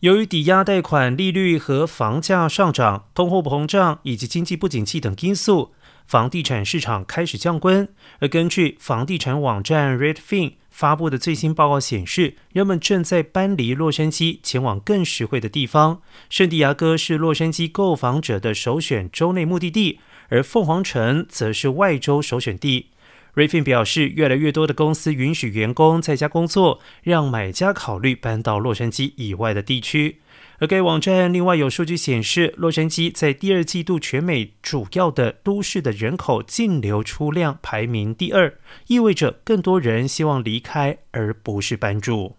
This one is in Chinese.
由于抵押贷款利率和房价上涨、通货膨胀以及经济不景气等因素，房地产市场开始降温。而根据房地产网站 Redfin 发布的最新报告显示，人们正在搬离洛杉矶，前往更实惠的地方。圣地亚哥是洛杉矶购房者的首选州内目的地，而凤凰城则是外州首选地。瑞 n 表示，越来越多的公司允许员工在家工作，让买家考虑搬到洛杉矶以外的地区。而该网站另外有数据显示，洛杉矶在第二季度全美主要的都市的人口净流出量排名第二，意味着更多人希望离开而不是搬住。